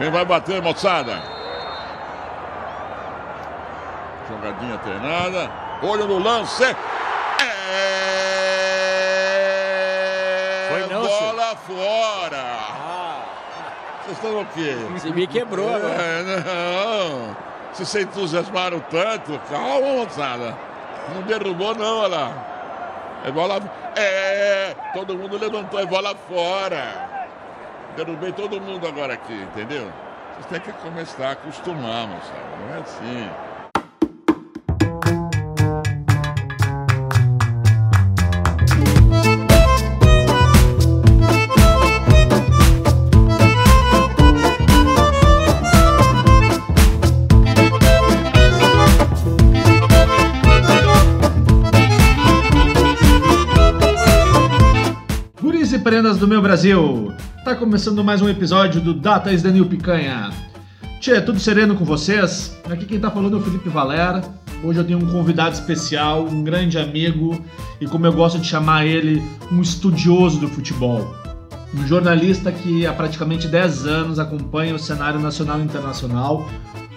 Quem vai bater, moçada? Jogadinha treinada. Olho no lance. É... Foi não, Bola fora. Ah, Vocês estão o quê? se me quebrou agora. É, não. Se se entusiasmaram tanto, calma, moçada. Não derrubou, não, olha lá. É bola. É, todo mundo levantou, é bola fora. Derrubei todo mundo agora aqui, entendeu? Vocês têm que começar a acostumar, moçada. Não é assim. Guris e prendas do meu Brasil! Tá começando mais um episódio do Data is New Picanha. Tchê, tudo sereno com vocês? Aqui quem tá falando é o Felipe Valera. Hoje eu tenho um convidado especial, um grande amigo e, como eu gosto de chamar ele, um estudioso do futebol. Um jornalista que há praticamente 10 anos acompanha o cenário nacional e internacional,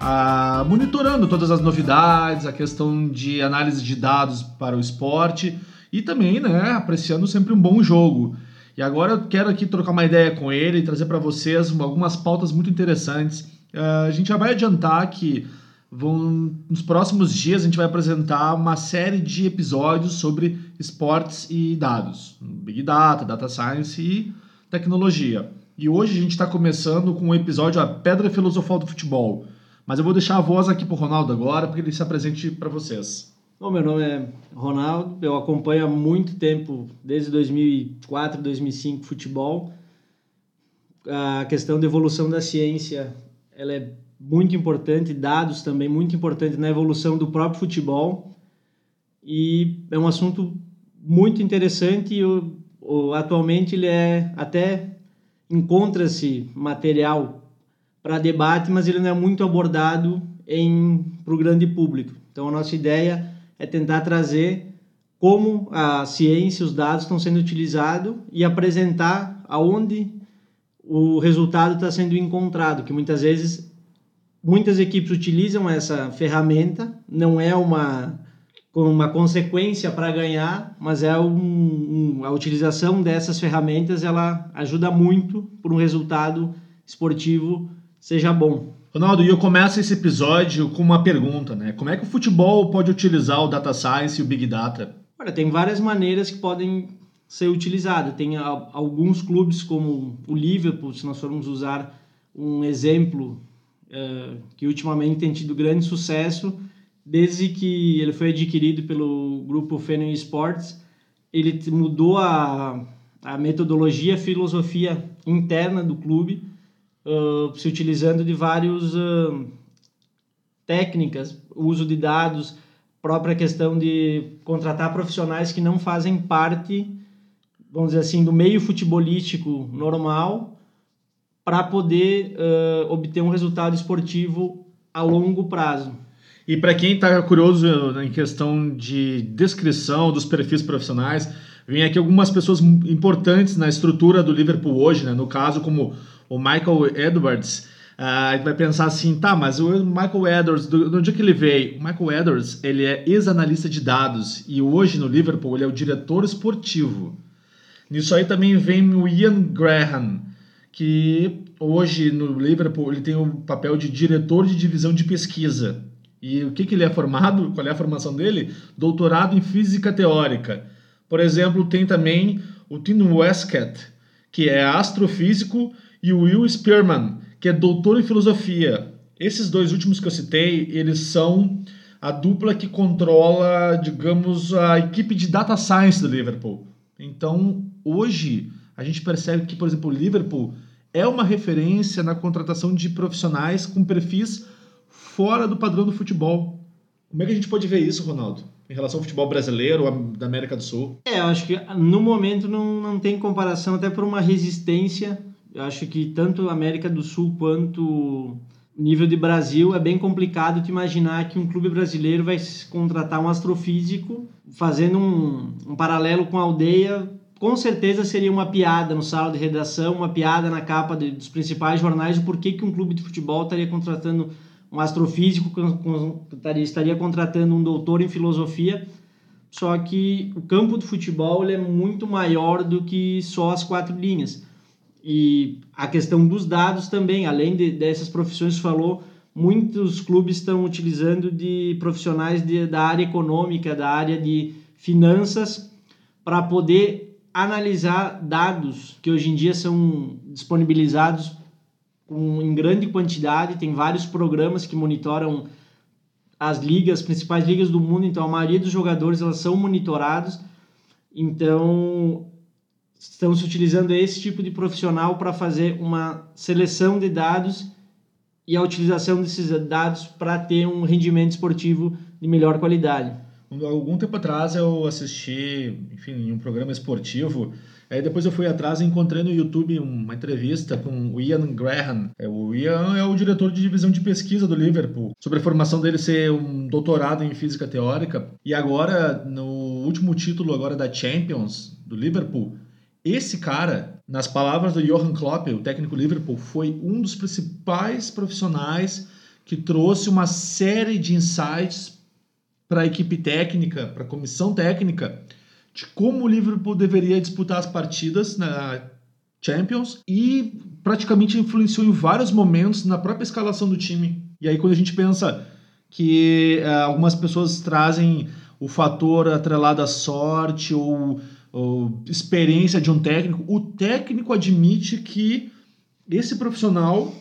ah, monitorando todas as novidades, a questão de análise de dados para o esporte e também, né, apreciando sempre um bom jogo. E agora eu quero aqui trocar uma ideia com ele e trazer para vocês algumas pautas muito interessantes. Ah, a gente já vai adiantar que vão, nos próximos dias a gente vai apresentar uma série de episódios sobre esportes e dados, Big Data, Data Science e tecnologia. E hoje a gente está começando com o episódio A Pedra Filosofal do Futebol. Mas eu vou deixar a voz aqui para o Ronaldo agora, para que ele se apresente para vocês. Bom, meu nome é Ronaldo, eu acompanho há muito tempo, desde 2004, 2005, futebol. A questão da evolução da ciência, ela é muito importante, dados também muito importante na evolução do próprio futebol. E é um assunto muito interessante e atualmente ele é até encontra-se material para debate, mas ele não é muito abordado em para o grande público. Então a nossa ideia é tentar trazer como a ciência, os dados estão sendo utilizados e apresentar aonde o resultado está sendo encontrado, que muitas vezes muitas equipes utilizam essa ferramenta, não é uma uma consequência para ganhar, mas é um, um, a utilização dessas ferramentas ela ajuda muito para um resultado esportivo seja bom. Ronaldo, e eu começo esse episódio com uma pergunta, né? Como é que o futebol pode utilizar o data science e o big data? Olha, tem várias maneiras que podem ser utilizadas. Tem alguns clubes como o Liverpool, se nós formos usar um exemplo uh, que ultimamente tem tido grande sucesso, desde que ele foi adquirido pelo grupo Fenway Sports, ele mudou a, a metodologia, a filosofia interna do clube, uh, se utilizando de várias uh, técnicas, uso de dados, própria questão de contratar profissionais que não fazem parte, vamos dizer assim, do meio futebolístico normal, para poder uh, obter um resultado esportivo a longo prazo. E para quem está curioso em questão de descrição dos perfis profissionais, vem aqui algumas pessoas importantes na estrutura do Liverpool hoje, né? no caso como o Michael Edwards, uh, vai pensar assim, tá, mas o Michael Edwards, do, do dia que ele veio, o Michael Edwards, ele é ex-analista de dados e hoje no Liverpool ele é o diretor esportivo. Nisso aí também vem o Ian Graham, que hoje no Liverpool ele tem o papel de diretor de divisão de pesquisa. E o que, que ele é formado? Qual é a formação dele? Doutorado em física teórica. Por exemplo, tem também o Tim Westcott, que é astrofísico, e o Will Spearman, que é doutor em filosofia. Esses dois últimos que eu citei, eles são a dupla que controla, digamos, a equipe de data science do Liverpool. Então, hoje, a gente percebe que, por exemplo, o Liverpool é uma referência na contratação de profissionais com perfis fora do padrão do futebol. Como é que a gente pode ver isso, Ronaldo? Em relação ao futebol brasileiro da América do Sul? É, eu acho que no momento não, não tem comparação, até por uma resistência. Eu acho que tanto América do Sul quanto nível de Brasil é bem complicado de imaginar que um clube brasileiro vai contratar um astrofísico fazendo um, um paralelo com a aldeia com certeza seria uma piada no sala de redação, uma piada na capa de, dos principais jornais o porquê que um clube de futebol estaria contratando um astrofísico, estaria, contratando um doutor em filosofia. Só que o campo de futebol é muito maior do que só as quatro linhas. E a questão dos dados também, além de, dessas profissões falou, muitos clubes estão utilizando de profissionais de, da área econômica, da área de finanças, para poder analisar dados que hoje em dia são disponibilizados com, em grande quantidade, tem vários programas que monitoram as ligas, as principais ligas do mundo, então a maioria dos jogadores elas são monitorados, então estão se utilizando esse tipo de profissional para fazer uma seleção de dados e a utilização desses dados para ter um rendimento esportivo de melhor qualidade. Algum tempo atrás eu assisti, enfim, um programa esportivo. Aí depois eu fui atrás e encontrei no YouTube uma entrevista com o Ian Graham. É, o Ian é o diretor de divisão de pesquisa do Liverpool, sobre a formação dele ser um doutorado em física teórica. E agora, no último título agora da Champions do Liverpool, esse cara, nas palavras do Johan Klopp, o técnico Liverpool, foi um dos principais profissionais que trouxe uma série de insights para a equipe técnica, para a comissão técnica, de como o Liverpool deveria disputar as partidas na Champions e praticamente influenciou em vários momentos na própria escalação do time. E aí quando a gente pensa que uh, algumas pessoas trazem o fator atrelado à sorte ou, ou experiência de um técnico, o técnico admite que esse profissional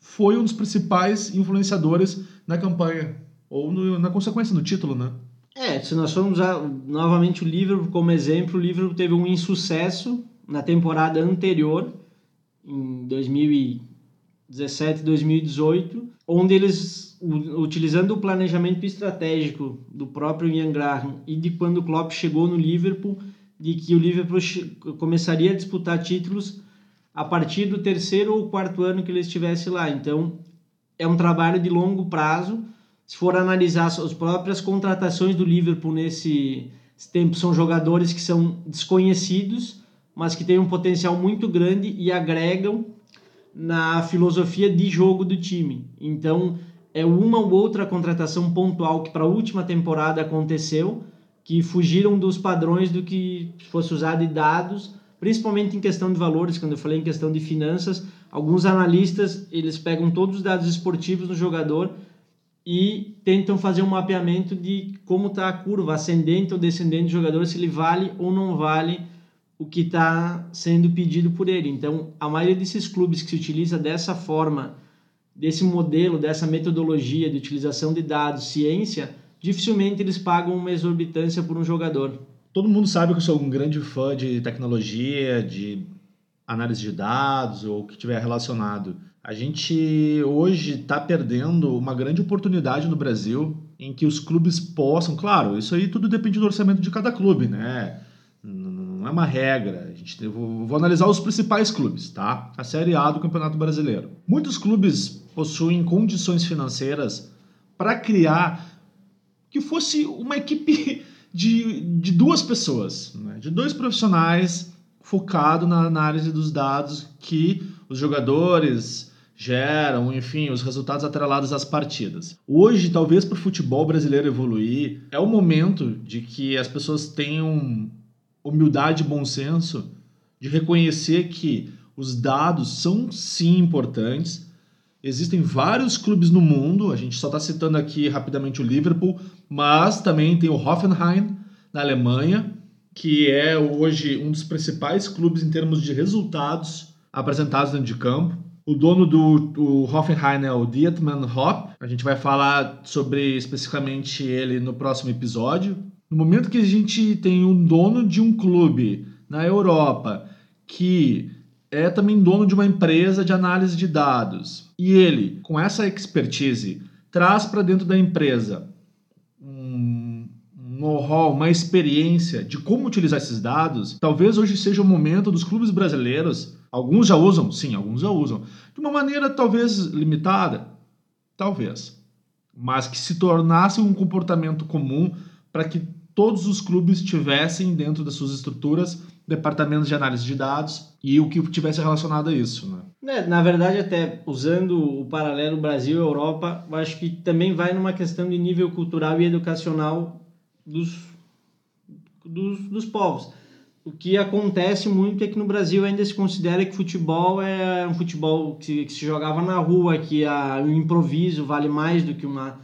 foi um dos principais influenciadores na campanha ou no, na consequência do título, né? É, se nós formos usar novamente o Liverpool como exemplo, o Liverpool teve um insucesso na temporada anterior, em 2017, 2018, onde eles, utilizando o planejamento estratégico do próprio Ian Graham e de quando o Klopp chegou no Liverpool, de que o Liverpool começaria a disputar títulos a partir do terceiro ou quarto ano que ele estivesse lá. Então, é um trabalho de longo prazo se for analisar as próprias contratações do Liverpool nesse tempo, são jogadores que são desconhecidos, mas que têm um potencial muito grande e agregam na filosofia de jogo do time. Então, é uma ou outra contratação pontual que para a última temporada aconteceu, que fugiram dos padrões do que fosse usado de dados, principalmente em questão de valores, quando eu falei em questão de finanças, alguns analistas, eles pegam todos os dados esportivos do jogador e tentam fazer um mapeamento de como está a curva ascendente ou descendente do jogador, se ele vale ou não vale o que está sendo pedido por ele. Então, a maioria desses clubes que se utiliza dessa forma, desse modelo, dessa metodologia de utilização de dados, ciência, dificilmente eles pagam uma exorbitância por um jogador. Todo mundo sabe que eu sou um grande fã de tecnologia, de análise de dados ou o que tiver relacionado. A gente hoje está perdendo uma grande oportunidade no Brasil em que os clubes possam, claro, isso aí tudo depende do orçamento de cada clube, né? Não é uma regra. A gente vou, vou analisar os principais clubes, tá? A Série A do Campeonato Brasileiro. Muitos clubes possuem condições financeiras para criar que fosse uma equipe de, de duas pessoas, né? de dois profissionais focado na análise dos dados que os jogadores geram, enfim, os resultados atrelados às partidas. Hoje, talvez para o futebol brasileiro evoluir, é o momento de que as pessoas tenham humildade e bom senso de reconhecer que os dados são sim importantes. Existem vários clubes no mundo, a gente só está citando aqui rapidamente o Liverpool, mas também tem o Hoffenheim na Alemanha, que é hoje um dos principais clubes em termos de resultados apresentados dentro de campo. O dono do, do Hoffenheim é o Dietmar Hopp. A gente vai falar sobre especificamente ele no próximo episódio. No momento que a gente tem um dono de um clube na Europa que é também dono de uma empresa de análise de dados e ele, com essa expertise, traz para dentro da empresa know-how, uma experiência de como utilizar esses dados, talvez hoje seja o momento dos clubes brasileiros Alguns já usam? Sim, alguns já usam. De uma maneira talvez limitada? Talvez. Mas que se tornasse um comportamento comum para que todos os clubes tivessem dentro das suas estruturas departamentos de análise de dados e o que tivesse relacionado a isso. Né? É, na verdade, até usando o paralelo Brasil-Europa, eu acho que também vai numa questão de nível cultural e educacional dos, dos, dos povos. O que acontece muito é que no Brasil ainda se considera que futebol é um futebol que, que se jogava na rua, que a, o improviso vale mais do que uma,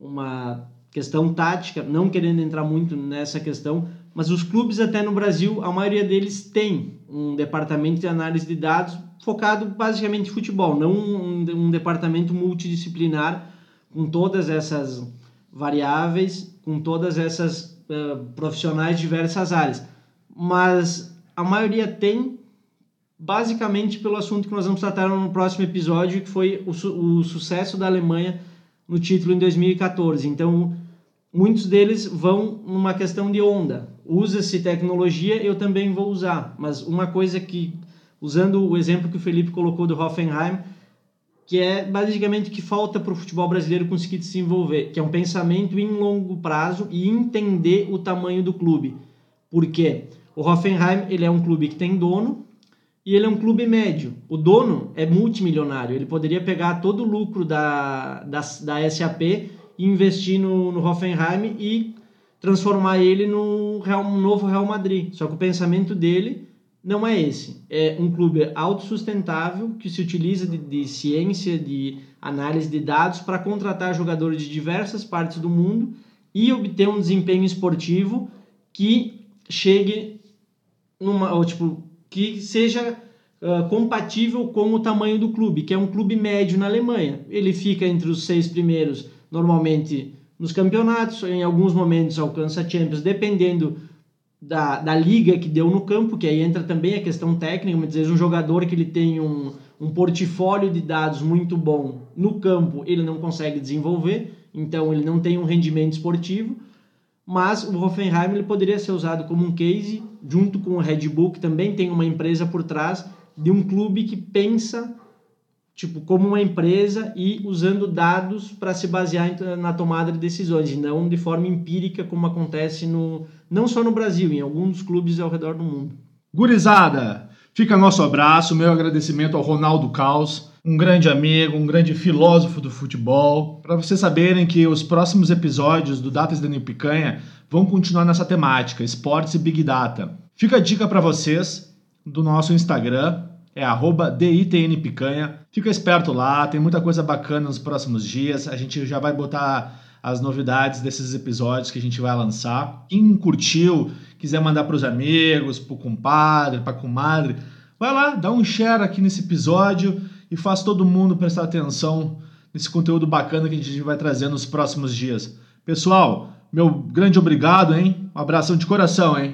uma questão tática, não querendo entrar muito nessa questão, mas os clubes até no Brasil, a maioria deles tem um departamento de análise de dados focado basicamente em futebol, não um, um departamento multidisciplinar com todas essas variáveis, com todas essas uh, profissionais de diversas áreas. Mas a maioria tem, basicamente pelo assunto que nós vamos tratar no próximo episódio, que foi o, su o sucesso da Alemanha no título em 2014. Então, muitos deles vão numa questão de onda. Usa-se tecnologia, eu também vou usar. Mas uma coisa que, usando o exemplo que o Felipe colocou do Hoffenheim, que é basicamente o que falta para o futebol brasileiro conseguir se desenvolver, que é um pensamento em longo prazo e entender o tamanho do clube. Porque o Hoffenheim ele é um clube que tem dono e ele é um clube médio. O dono é multimilionário, ele poderia pegar todo o lucro da, da, da SAP investir no, no Hoffenheim e transformar ele no Real, novo Real Madrid. Só que o pensamento dele não é esse. É um clube autossustentável que se utiliza de, de ciência, de análise de dados para contratar jogadores de diversas partes do mundo e obter um desempenho esportivo que chegue numa, ou, tipo, que seja uh, compatível com o tamanho do clube, que é um clube médio na Alemanha. Ele fica entre os seis primeiros normalmente nos campeonatos, em alguns momentos alcança Champions, dependendo da, da liga que deu no campo, que aí entra também a questão técnica, mas dizer, um jogador que ele tem um, um portfólio de dados muito bom no campo, ele não consegue desenvolver, então ele não tem um rendimento esportivo, mas o Hoffenheim ele poderia ser usado como um case, junto com o Red Bull, que também tem uma empresa por trás, de um clube que pensa tipo, como uma empresa e usando dados para se basear na tomada de decisões, e não de forma empírica, como acontece no, não só no Brasil, em alguns clubes ao redor do mundo. Gurizada, fica nosso abraço, meu agradecimento ao Ronaldo Caos, um grande amigo, um grande filósofo do futebol. Para vocês saberem que os próximos episódios do Datas da Picanha vão continuar nessa temática, esportes e Big Data. Fica a dica para vocês do nosso Instagram, é arroba DITNPicanha. Fica esperto lá, tem muita coisa bacana nos próximos dias. A gente já vai botar as novidades desses episódios que a gente vai lançar. Quem curtiu, quiser mandar para os amigos, para o compadre, para a comadre, vai lá, dá um share aqui nesse episódio e faz todo mundo prestar atenção nesse conteúdo bacana que a gente vai trazer nos próximos dias. Pessoal, meu grande obrigado, hein? Um abração de coração, hein?